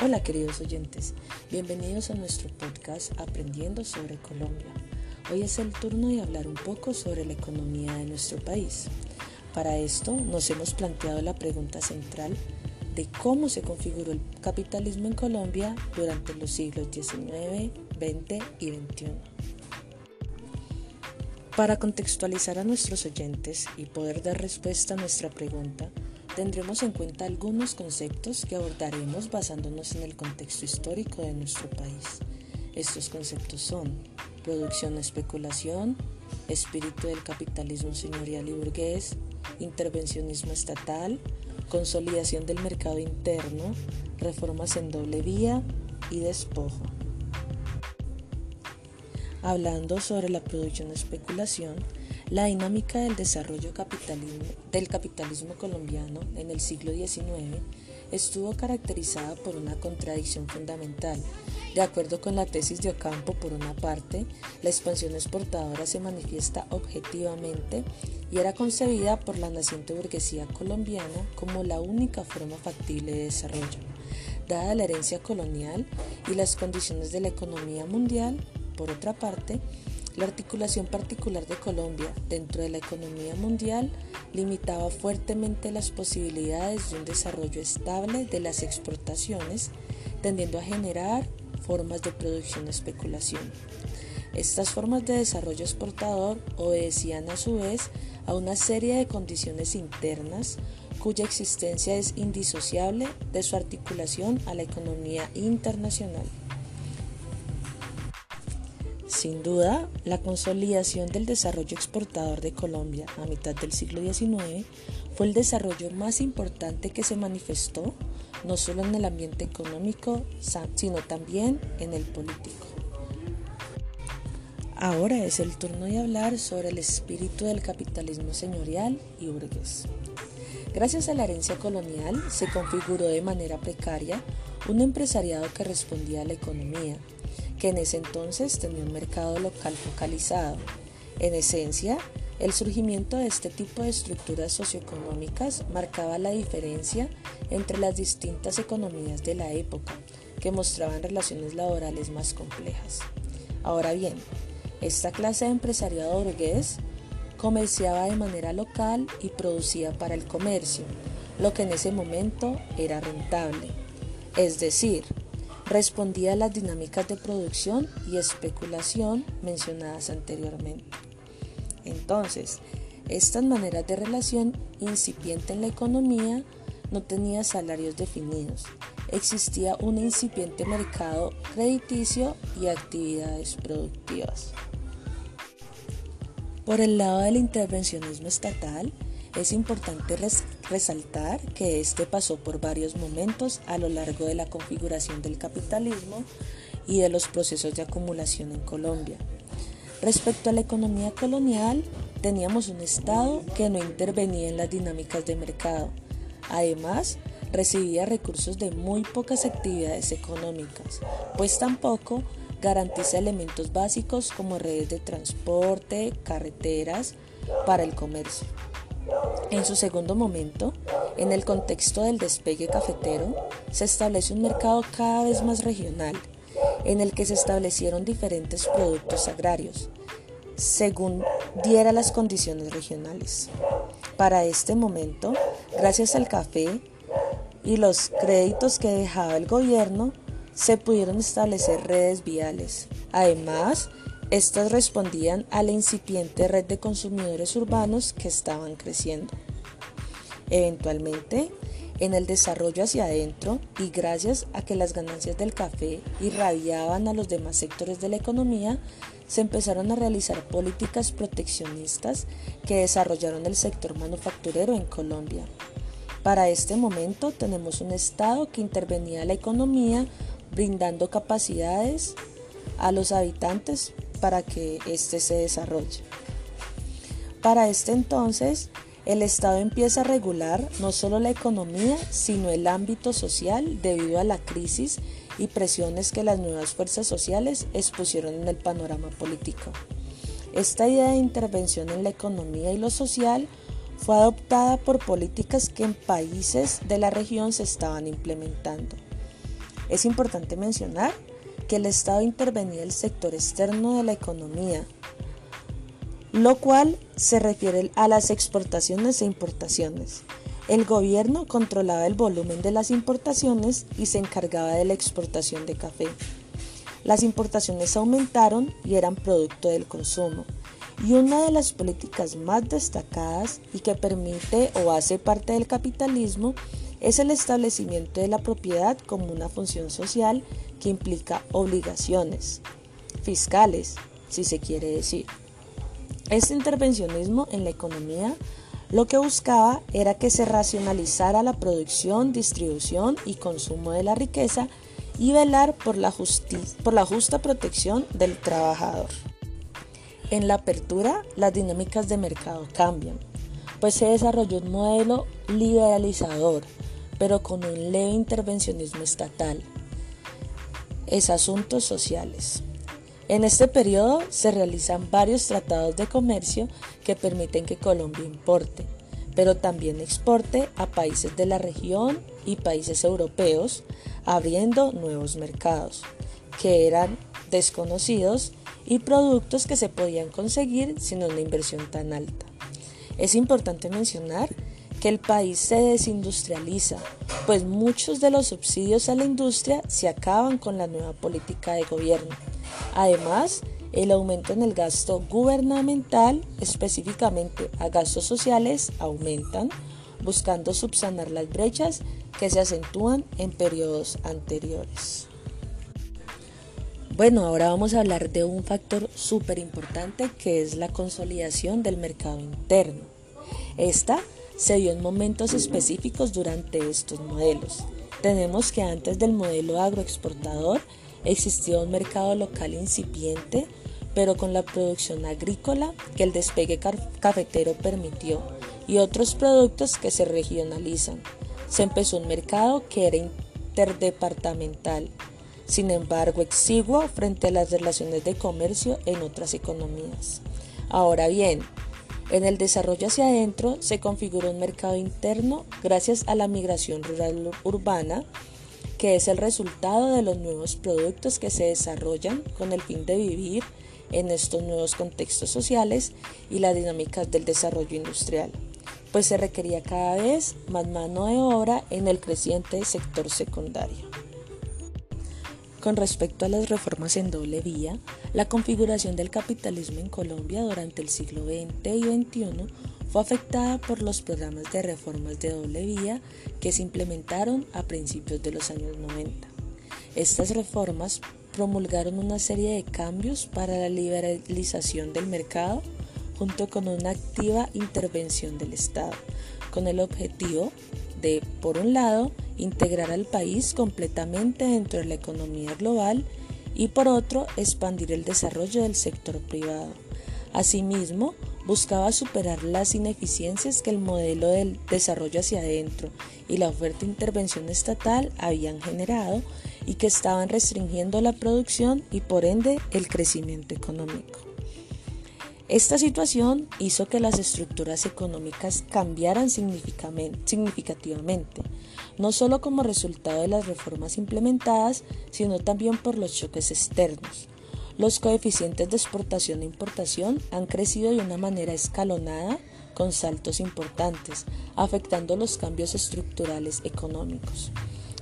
Hola queridos oyentes, bienvenidos a nuestro podcast Aprendiendo sobre Colombia. Hoy es el turno de hablar un poco sobre la economía de nuestro país. Para esto nos hemos planteado la pregunta central de cómo se configuró el capitalismo en Colombia durante los siglos XIX, XX y XXI. Para contextualizar a nuestros oyentes y poder dar respuesta a nuestra pregunta, tendremos en cuenta algunos conceptos que abordaremos basándonos en el contexto histórico de nuestro país. Estos conceptos son producción especulación, espíritu del capitalismo señorial y burgués, intervencionismo estatal, consolidación del mercado interno, reformas en doble vía y despojo. Hablando sobre la producción especulación, la dinámica del desarrollo del capitalismo colombiano en el siglo XIX estuvo caracterizada por una contradicción fundamental. De acuerdo con la tesis de Ocampo, por una parte, la expansión exportadora se manifiesta objetivamente y era concebida por la naciente burguesía colombiana como la única forma factible de desarrollo. Dada la herencia colonial y las condiciones de la economía mundial, por otra parte, la articulación particular de Colombia dentro de la economía mundial limitaba fuertemente las posibilidades de un desarrollo estable de las exportaciones, tendiendo a generar formas de producción especulación. Estas formas de desarrollo exportador obedecían a su vez a una serie de condiciones internas cuya existencia es indisociable de su articulación a la economía internacional. Sin duda, la consolidación del desarrollo exportador de Colombia a mitad del siglo XIX fue el desarrollo más importante que se manifestó no solo en el ambiente económico, sino también en el político. Ahora es el turno de hablar sobre el espíritu del capitalismo señorial y burgués. Gracias a la herencia colonial se configuró de manera precaria un empresariado que respondía a la economía, que en ese entonces tenía un mercado local focalizado. En esencia, el surgimiento de este tipo de estructuras socioeconómicas marcaba la diferencia entre las distintas economías de la época, que mostraban relaciones laborales más complejas. Ahora bien, esta clase de empresariado burgués comerciaba de manera local y producía para el comercio, lo que en ese momento era rentable. Es decir, respondía a las dinámicas de producción y especulación mencionadas anteriormente. Entonces, estas maneras de relación incipiente en la economía no tenía salarios definidos. Existía un incipiente mercado crediticio y actividades productivas. Por el lado del intervencionismo estatal, es importante resaltar que este pasó por varios momentos a lo largo de la configuración del capitalismo y de los procesos de acumulación en Colombia. Respecto a la economía colonial, teníamos un Estado que no intervenía en las dinámicas de mercado. Además, recibía recursos de muy pocas actividades económicas, pues tampoco garantiza elementos básicos como redes de transporte, carreteras para el comercio. En su segundo momento, en el contexto del despegue cafetero, se establece un mercado cada vez más regional, en el que se establecieron diferentes productos agrarios, según diera las condiciones regionales. Para este momento, gracias al café y los créditos que dejaba el gobierno, se pudieron establecer redes viales. Además, estas respondían a la incipiente red de consumidores urbanos que estaban creciendo. Eventualmente, en el desarrollo hacia adentro y gracias a que las ganancias del café irradiaban a los demás sectores de la economía, se empezaron a realizar políticas proteccionistas que desarrollaron el sector manufacturero en Colombia. Para este momento tenemos un Estado que intervenía en la economía brindando capacidades a los habitantes para que éste se desarrolle. Para este entonces, el Estado empieza a regular no solo la economía, sino el ámbito social debido a la crisis y presiones que las nuevas fuerzas sociales expusieron en el panorama político. Esta idea de intervención en la economía y lo social fue adoptada por políticas que en países de la región se estaban implementando. Es importante mencionar que el Estado intervenía el sector externo de la economía, lo cual se refiere a las exportaciones e importaciones. El gobierno controlaba el volumen de las importaciones y se encargaba de la exportación de café. Las importaciones aumentaron y eran producto del consumo. Y una de las políticas más destacadas y que permite o hace parte del capitalismo es el establecimiento de la propiedad como una función social que implica obligaciones fiscales, si se quiere decir. Este intervencionismo en la economía lo que buscaba era que se racionalizara la producción, distribución y consumo de la riqueza y velar por la, justa protección del trabajador. En la apertura, las dinámicas de mercado cambian, pues se desarrolló un modelo liberalizador, pero con un leve intervencionismo estatal. Es asuntos sociales. En este periodo se realizan varios tratados de comercio que permiten que Colombia importe, pero también exporte a países de la región y países europeos, abriendo nuevos mercados que eran desconocidos y productos que se podían conseguir sin una inversión tan alta. Es importante mencionar que el país se desindustrializa, pues muchos de los subsidios a la industria se acaban con la nueva política de gobierno Además, el aumento en el gasto gubernamental, específicamente a gastos sociales, aumentan, buscando subsanar las brechas que se acentúan en periodos anteriores. Bueno, ahora vamos a hablar de un factor súper importante que es la consolidación del mercado interno. Esta se dio en momentos específicos durante estos modelos. Tenemos que antes del modelo agroexportador Existía un mercado local incipiente, pero con la producción agrícola que el despegue cafetero permitió y otros productos que se regionalizan. Se empezó un mercado que era interdepartamental, sin embargo exiguo frente a las relaciones de comercio en otras economías. Ahora bien, en el desarrollo hacia adentro se configuró un mercado interno gracias a la migración rural urbana que es el resultado de los nuevos productos que se desarrollan con el fin de vivir en estos nuevos contextos sociales y las dinámicas del desarrollo industrial, pues se requería cada vez más mano de obra en el creciente sector secundario. Con respecto a las reformas en doble vía, la configuración del capitalismo en Colombia durante el siglo XX y XXI fue afectada por los programas de reformas de doble vía que se implementaron a principios de los años 90. Estas reformas promulgaron una serie de cambios para la liberalización del mercado junto con una activa intervención del Estado, con el objetivo de, por un lado, integrar al país completamente dentro de la economía global y por otro, expandir el desarrollo del sector privado. Asimismo, buscaba superar las ineficiencias que el modelo del desarrollo hacia adentro y la oferta de intervención estatal habían generado y que estaban restringiendo la producción y por ende el crecimiento económico. Esta situación hizo que las estructuras económicas cambiaran significativamente, no solo como resultado de las reformas implementadas, sino también por los choques externos los coeficientes de exportación e importación han crecido de una manera escalonada con saltos importantes, afectando los cambios estructurales económicos.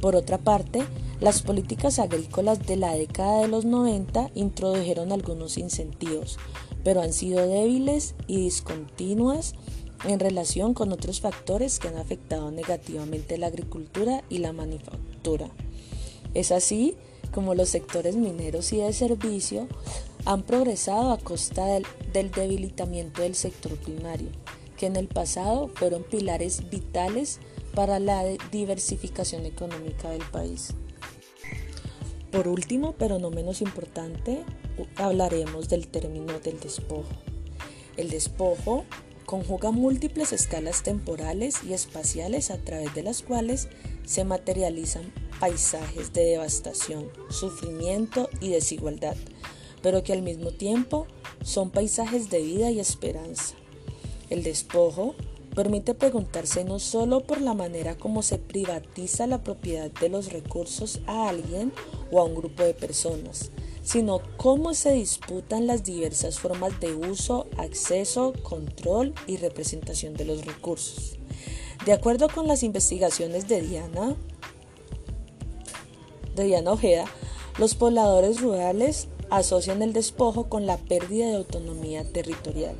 Por otra parte, las políticas agrícolas de la década de los 90 introdujeron algunos incentivos, pero han sido débiles y discontinuas en relación con otros factores que han afectado negativamente la agricultura y la manufactura. Es así como los sectores mineros y de servicio, han progresado a costa del, debilitamiento del sector primario, que en el pasado fueron pilares vitales para la diversificación económica del país. Por último, pero no menos importante, hablaremos del término del despojo. El despojo conjuga múltiples escalas temporales y espaciales a través de las cuales se materializan paisajes de devastación, sufrimiento y desigualdad, pero que al mismo tiempo son paisajes de vida y esperanza. El despojo permite preguntarse no solo por la manera como se privatiza la propiedad de los recursos a alguien o a un grupo de personas, sino cómo se disputan las diversas formas de uso, acceso, control y representación de los recursos. De acuerdo con las investigaciones de Diana, de Diana Ojeda, los pobladores rurales asocian el despojo con la pérdida de autonomía territorial.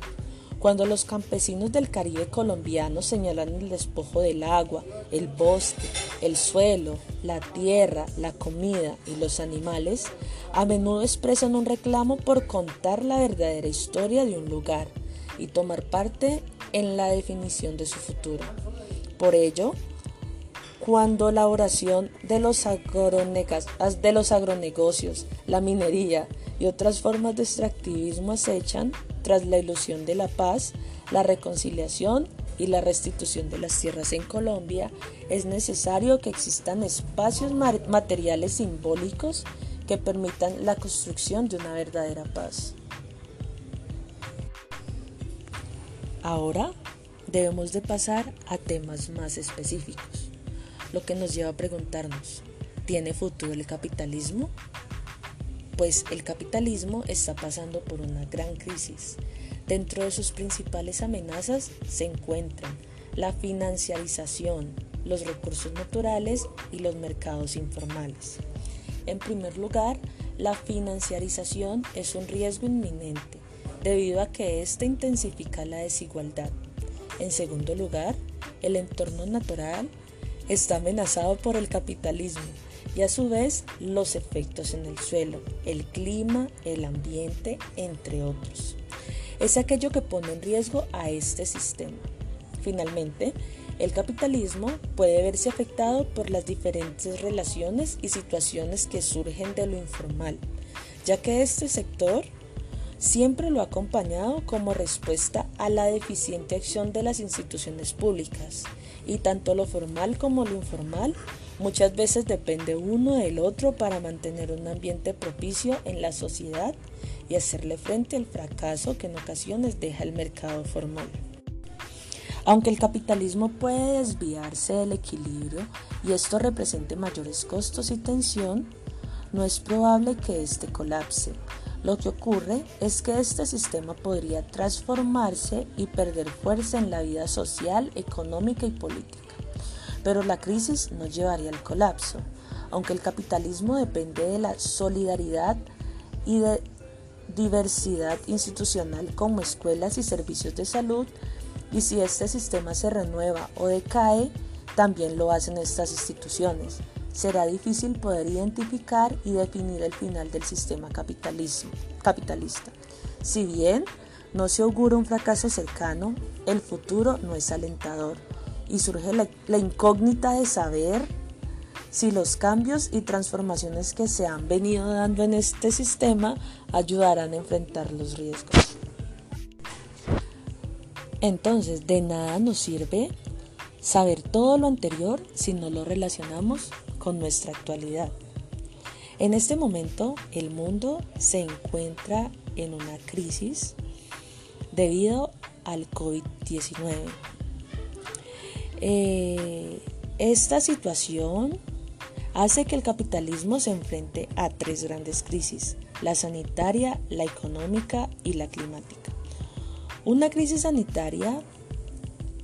Cuando los campesinos del Caribe colombiano señalan el despojo del agua, el bosque, el suelo, la tierra, la comida y los animales, a menudo expresan un reclamo por contar la verdadera historia de un lugar y tomar parte en la definición de su futuro. Por ello, cuando la oración de los, de los agronegocios, la minería y otras formas de extractivismo acechan, tras la ilusión de la paz, la reconciliación y la restitución de las tierras en Colombia, es necesario que existan espacios materiales simbólicos que permitan la construcción de una verdadera paz. Ahora debemos de pasar a temas más específicos, lo que nos lleva a preguntarnos, ¿tiene futuro el capitalismo? pues el capitalismo está pasando por una gran crisis. Dentro de sus principales amenazas se encuentran la financiarización, los recursos naturales y los mercados informales. En primer lugar, la financiarización es un riesgo inminente debido a que ésta intensifica la desigualdad. En segundo lugar, el entorno natural está amenazado por el capitalismo y a su vez los efectos en el suelo, el clima, el ambiente, entre otros. Es aquello que pone en riesgo a este sistema. Finalmente, el capitalismo puede verse afectado por las diferentes relaciones y situaciones que surgen de lo informal, ya que este sector siempre lo ha acompañado como respuesta a la deficiente acción de las instituciones públicas, y tanto lo formal como lo informal Muchas veces depende uno del otro para mantener un ambiente propicio en la sociedad y hacerle frente al fracaso que en ocasiones deja el mercado formal. Aunque el capitalismo puede desviarse del equilibrio y esto represente mayores costos y tensión, no es probable que éste colapse. Lo que ocurre es que este sistema podría transformarse y perder fuerza en la vida social, económica y política pero la crisis no llevaría al colapso. Aunque el capitalismo depende de la solidaridad y de diversidad institucional como escuelas y servicios de salud, y si este sistema se renueva o decae, también lo hacen estas instituciones. Será difícil poder identificar y definir el final del sistema capitalismo, capitalista. Si bien no se augura un fracaso cercano, el futuro no es alentador y surge la, incógnita de saber si los cambios y transformaciones que se han venido dando en este sistema ayudarán a enfrentar los riesgos. Entonces, de nada nos sirve saber todo lo anterior si no lo relacionamos con nuestra actualidad. En este momento, el mundo se encuentra en una crisis debido al COVID-19 eh, esta situación hace que el capitalismo se enfrente a tres grandes crisis, la sanitaria, la económica y la climática. Una crisis sanitaria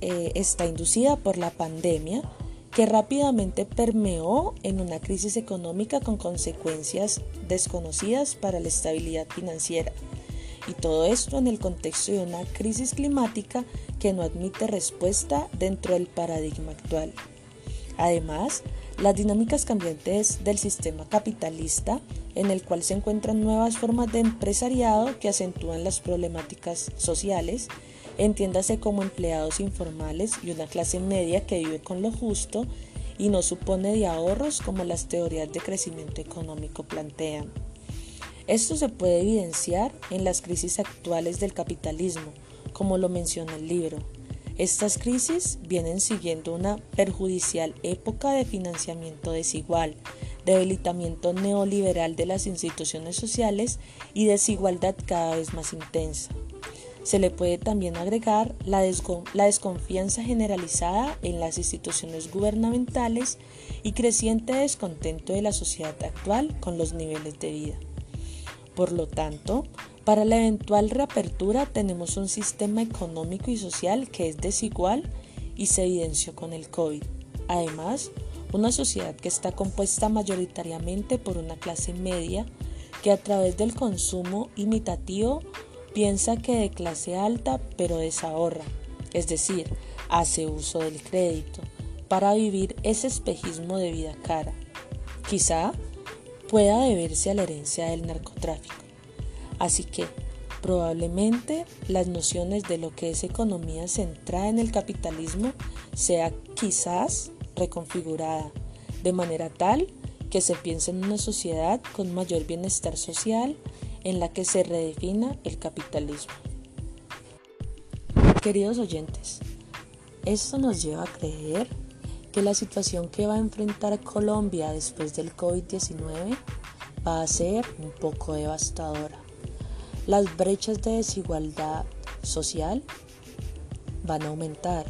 eh, está inducida por la pandemia que rápidamente permeó en una crisis económica con consecuencias desconocidas para la estabilidad financiera. Y todo esto en el contexto de una crisis climática que no admite respuesta dentro del paradigma actual. Además, las dinámicas cambiantes del sistema capitalista, en el cual se encuentran nuevas formas de empresariado que acentúan las problemáticas sociales, entiéndase como empleados informales y una clase media que vive con lo justo y no supone de ahorros como las teorías de crecimiento económico plantean. Esto se puede evidenciar en las crisis actuales del capitalismo, como lo menciona el libro. Estas crisis vienen siguiendo una perjudicial época de financiamiento desigual, debilitamiento neoliberal de las instituciones sociales y desigualdad cada vez más intensa. Se le puede también agregar la, desconfianza generalizada en las instituciones gubernamentales y creciente descontento de la sociedad actual con los niveles de vida. Por lo tanto, para la eventual reapertura tenemos un sistema económico y social que es desigual y se evidenció con el COVID. Además, una sociedad que está compuesta mayoritariamente por una clase media que a través del consumo imitativo piensa que de clase alta pero desahorra, es decir, hace uso del crédito para vivir ese espejismo de vida cara. Quizá pueda deberse a la herencia del narcotráfico. Así que, probablemente las nociones de lo que es economía centrada en el capitalismo sea quizás reconfigurada de manera tal que se piense en una sociedad con mayor bienestar social en la que se redefina el capitalismo. Queridos oyentes, esto nos lleva a creer que la situación que va a enfrentar Colombia después del COVID-19 va a ser un poco devastadora. Las brechas de desigualdad social van a aumentar.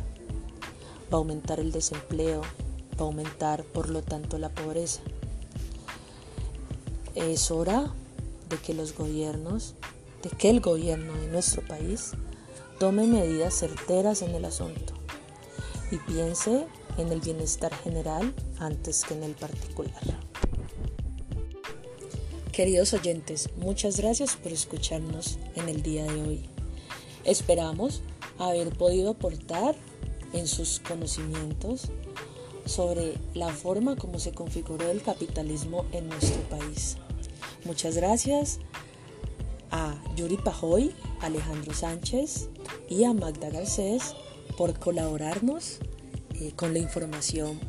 Va a aumentar el desempleo, va a aumentar por lo tanto la pobreza. Es hora de que los gobiernos, de que el gobierno de nuestro país tome medidas certeras en el asunto y piense en el bienestar general antes que en el particular. Queridos oyentes, muchas gracias por escucharnos en el día de hoy. Esperamos haber podido aportar en sus conocimientos sobre la forma como se configuró el capitalismo en nuestro país. Muchas gracias a Yuri Pajoy, Alejandro Sánchez y a Magda Garcés por colaborarnos eh, con la información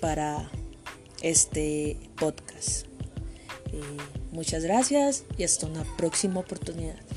para este podcast. Eh, muchas gracias y hasta una próxima oportunidad.